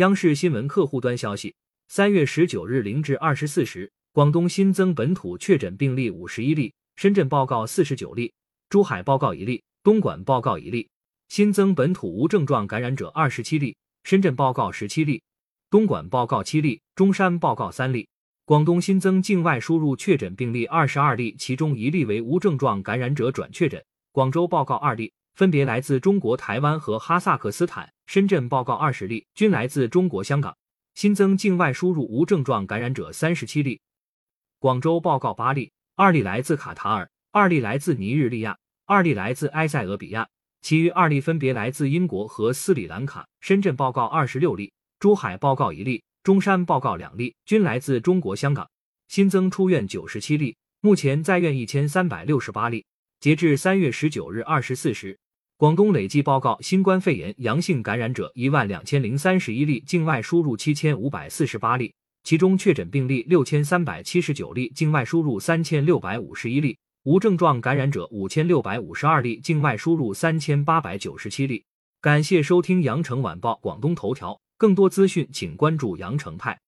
央视新闻客户端消息，三月十九日零至二十四时，广东新增本土确诊病例五十一例，深圳报告四十九例，珠海报告一例，东莞报告一例。新增本土无症状感染者二十七例，深圳报告十七例，东莞报告七例，中山报告三例。广东新增境外输入确诊病例二十二例，其中一例为无症状感染者转确诊。广州报告二例，分别来自中国台湾和哈萨克斯坦。深圳报告二十例，均来自中国香港。新增境外输入无症状感染者三十七例。广州报告八例，二例来自卡塔尔，二例来自尼日利亚，二例来自埃塞俄比亚。其余二例分别来自英国和斯里兰卡。深圳报告二十六例，珠海报告一例，中山报告两例，均来自中国香港。新增出院九十七例，目前在院一千三百六十八例。截至三月十九日二十四时，广东累计报告新冠肺炎阳性感染者一万两千零三十一例，境外输入七千五百四十八例，其中确诊病例六千三百七十九例，境外输入三千六百五十一例。无症状感染者五千六百五十二例，境外输入三千八百九十七例。感谢收听羊城晚报广东头条，更多资讯请关注羊城派。